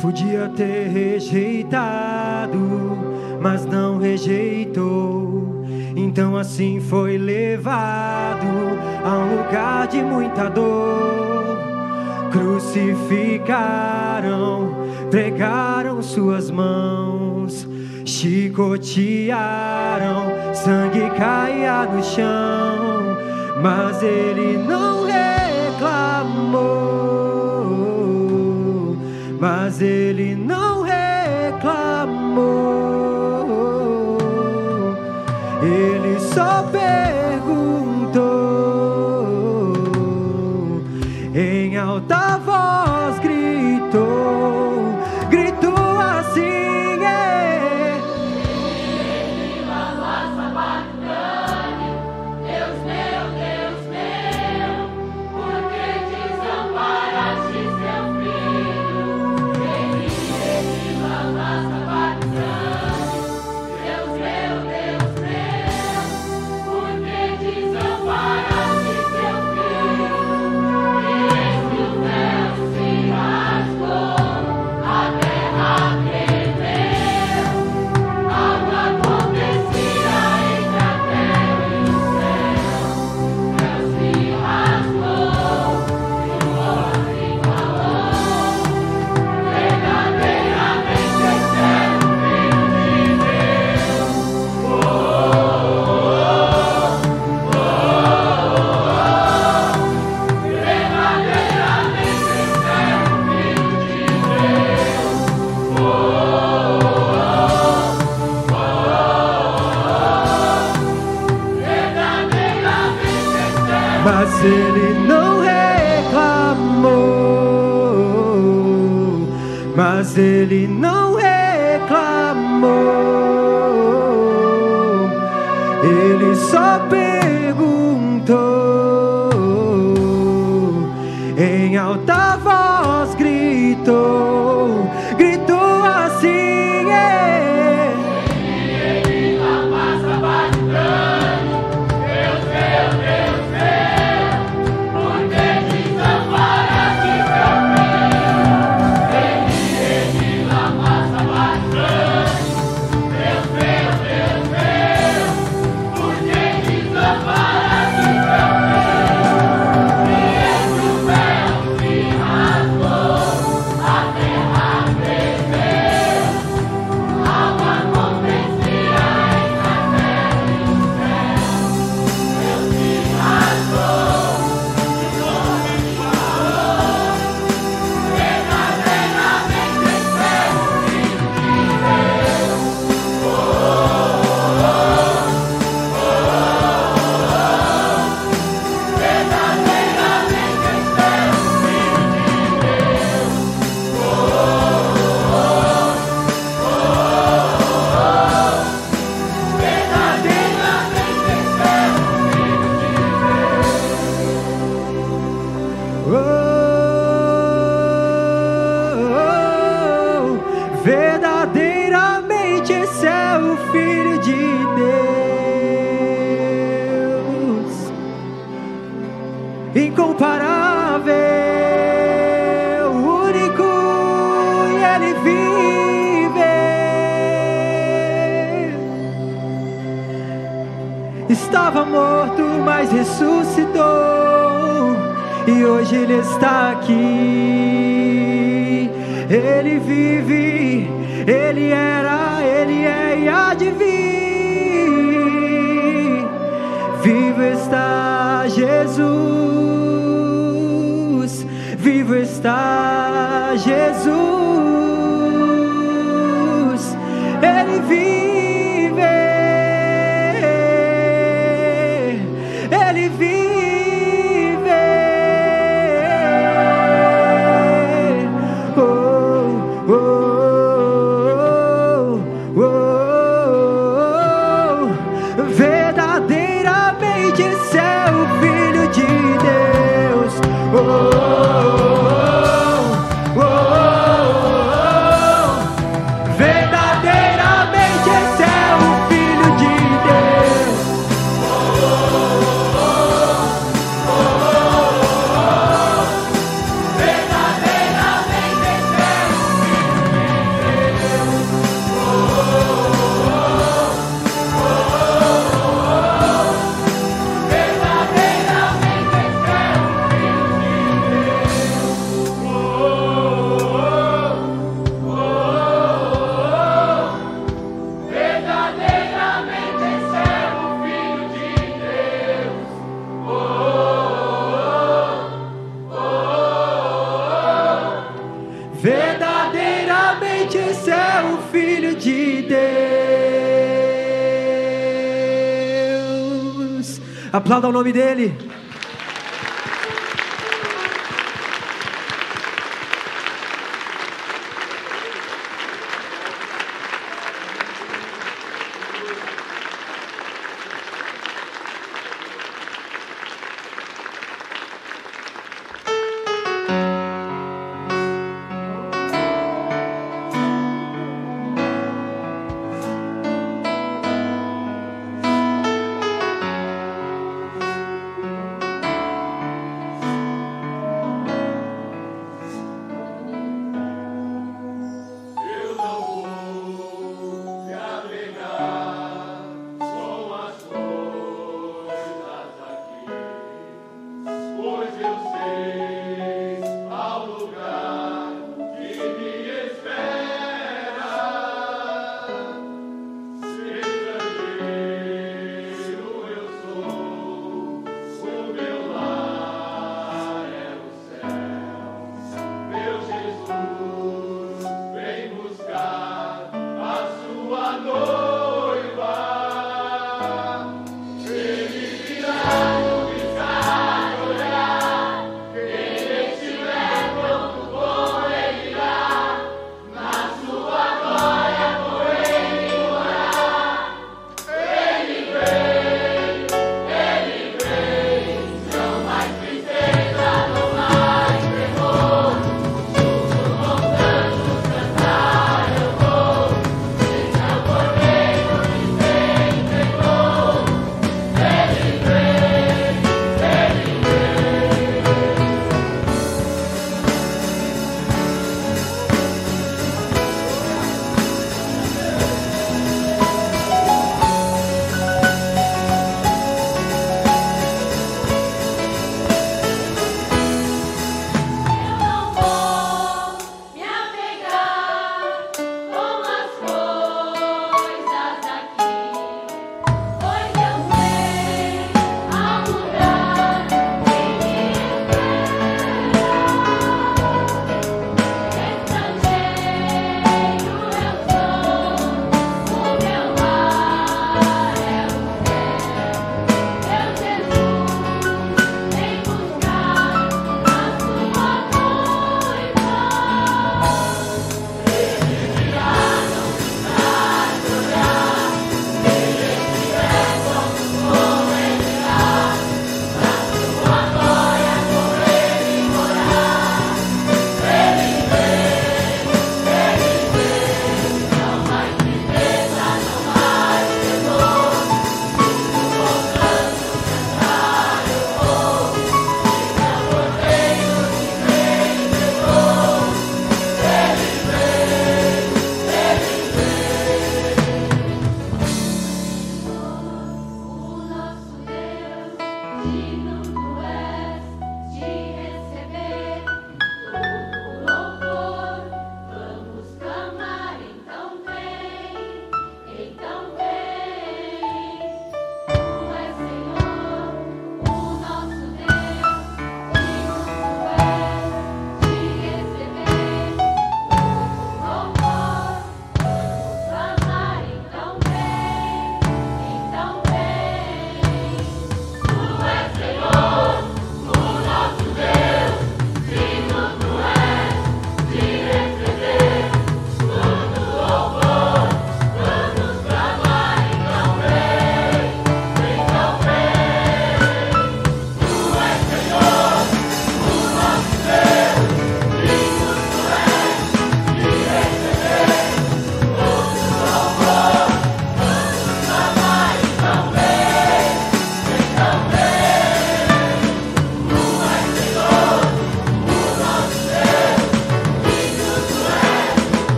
Podia ter rejeitado, mas não rejeitou. Então assim foi levado a um lugar de muita dor. Crucificaram, pregaram suas mãos, chicotearam, sangue caía no chão, mas ele não reclamou mas ele não ele não reclamou, mas ele não reclamou, ele só pensou. está aqui. Ele vive, ele era, ele é e há de vir. Vivo está Jesus, vivo está Jesus. Oh. Aplauda o nome dele.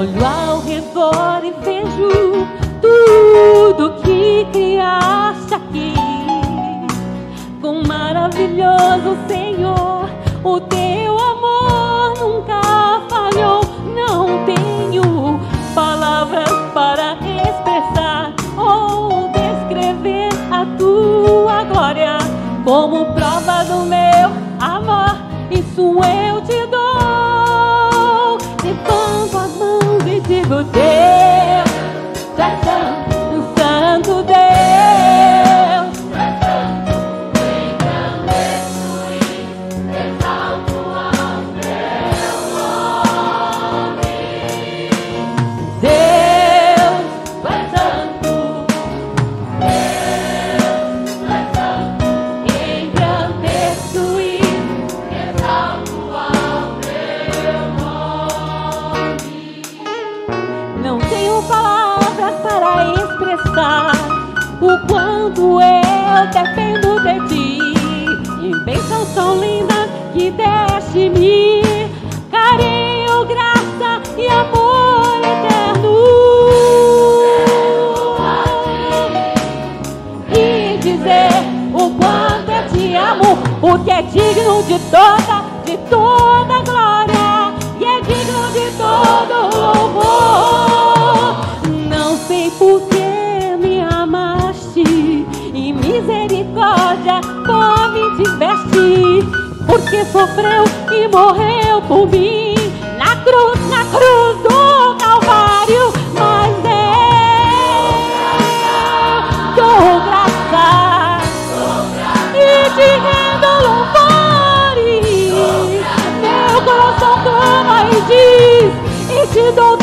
Olho ao redor e vejo tudo que criaste aqui. Com maravilhoso Senhor, o teu amor nunca falhou. Não tenho palavras para expressar ou descrever a tua glória como prova do meu amor. Isso eu te mãos e é digno de toda, de toda glória e é digno de todo louvor. Não sei por que me amaste e misericórdia me tiveste, porque sofreu e morreu por mim na cruz, na cruz todo